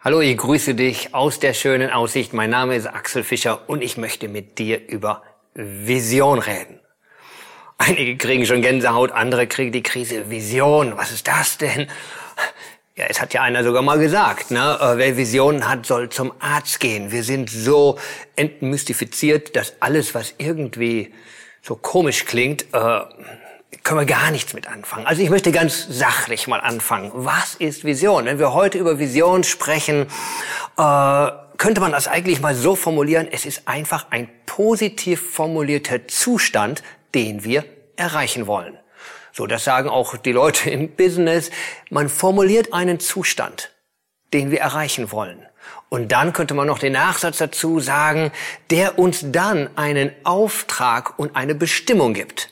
Hallo, ich grüße dich aus der schönen Aussicht. Mein Name ist Axel Fischer und ich möchte mit dir über Vision reden. Einige kriegen schon Gänsehaut, andere kriegen die Krise. Vision, was ist das denn? Ja, es hat ja einer sogar mal gesagt, ne? Äh, wer Visionen hat, soll zum Arzt gehen. Wir sind so entmystifiziert, dass alles, was irgendwie so komisch klingt, äh, können wir gar nichts mit anfangen. Also ich möchte ganz sachlich mal anfangen. Was ist Vision? Wenn wir heute über Vision sprechen, äh, könnte man das eigentlich mal so formulieren, es ist einfach ein positiv formulierter Zustand, den wir erreichen wollen. So, das sagen auch die Leute im Business. Man formuliert einen Zustand, den wir erreichen wollen. Und dann könnte man noch den Nachsatz dazu sagen, der uns dann einen Auftrag und eine Bestimmung gibt.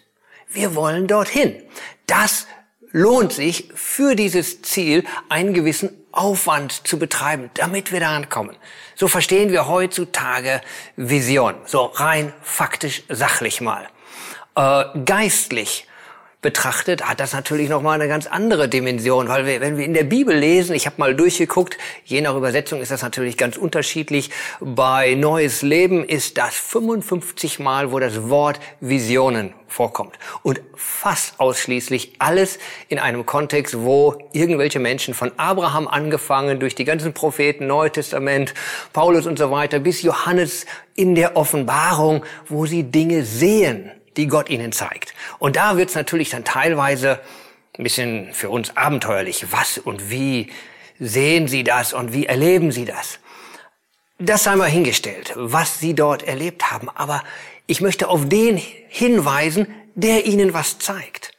Wir wollen dorthin. Das lohnt sich für dieses Ziel einen gewissen Aufwand zu betreiben, damit wir daran kommen. So verstehen wir heutzutage Vision, so rein faktisch sachlich mal. Äh, geistlich betrachtet, hat das natürlich noch mal eine ganz andere Dimension, weil wir, wenn wir in der Bibel lesen, ich habe mal durchgeguckt, je nach Übersetzung ist das natürlich ganz unterschiedlich. Bei Neues Leben ist das 55 Mal, wo das Wort Visionen vorkommt. Und fast ausschließlich alles in einem Kontext, wo irgendwelche Menschen von Abraham angefangen durch die ganzen Propheten, Neue Testament, Paulus und so weiter bis Johannes in der Offenbarung, wo sie Dinge sehen die Gott ihnen zeigt. Und da wird es natürlich dann teilweise ein bisschen für uns abenteuerlich. Was und wie sehen Sie das und wie erleben Sie das? Das sei mal hingestellt, was Sie dort erlebt haben. Aber ich möchte auf den hinweisen, der Ihnen was zeigt.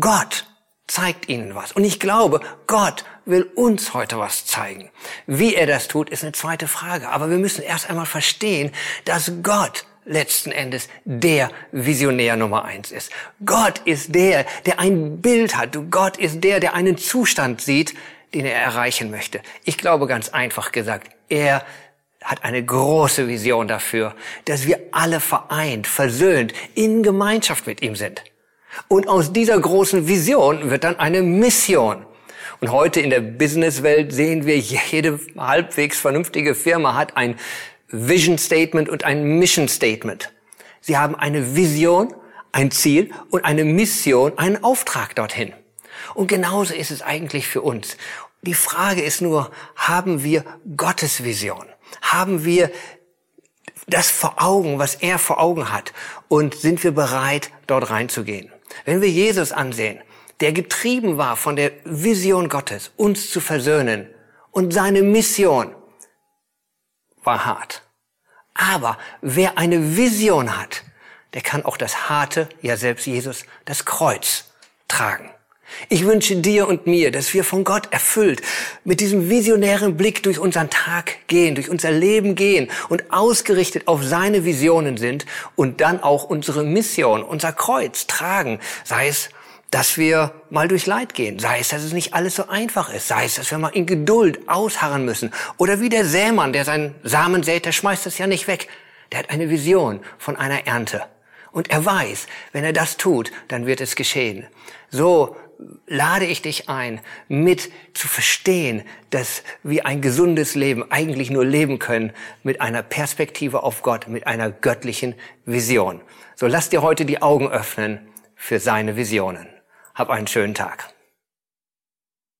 Gott zeigt Ihnen was. Und ich glaube, Gott will uns heute was zeigen. Wie er das tut, ist eine zweite Frage. Aber wir müssen erst einmal verstehen, dass Gott letzten Endes der Visionär Nummer eins ist. Gott ist der, der ein Bild hat. Gott ist der, der einen Zustand sieht, den er erreichen möchte. Ich glaube ganz einfach gesagt, er hat eine große Vision dafür, dass wir alle vereint, versöhnt, in Gemeinschaft mit ihm sind. Und aus dieser großen Vision wird dann eine Mission. Und heute in der Businesswelt sehen wir, jede halbwegs vernünftige Firma hat ein Vision Statement und ein Mission Statement. Sie haben eine Vision, ein Ziel und eine Mission, einen Auftrag dorthin. Und genauso ist es eigentlich für uns. Die Frage ist nur, haben wir Gottes Vision? Haben wir das vor Augen, was er vor Augen hat? Und sind wir bereit, dort reinzugehen? Wenn wir Jesus ansehen, der getrieben war von der Vision Gottes, uns zu versöhnen und seine Mission, war hart. Aber wer eine Vision hat, der kann auch das harte, ja selbst Jesus, das Kreuz tragen. Ich wünsche dir und mir, dass wir von Gott erfüllt mit diesem visionären Blick durch unseren Tag gehen, durch unser Leben gehen und ausgerichtet auf seine Visionen sind und dann auch unsere Mission, unser Kreuz tragen, sei es dass wir mal durch Leid gehen. Sei es, dass es nicht alles so einfach ist. Sei es, dass wir mal in Geduld ausharren müssen. Oder wie der Sämann, der seinen Samen sät, der schmeißt es ja nicht weg. Der hat eine Vision von einer Ernte. Und er weiß, wenn er das tut, dann wird es geschehen. So lade ich dich ein, mit zu verstehen, dass wir ein gesundes Leben eigentlich nur leben können mit einer Perspektive auf Gott, mit einer göttlichen Vision. So lass dir heute die Augen öffnen für seine Visionen. Hab einen schönen Tag.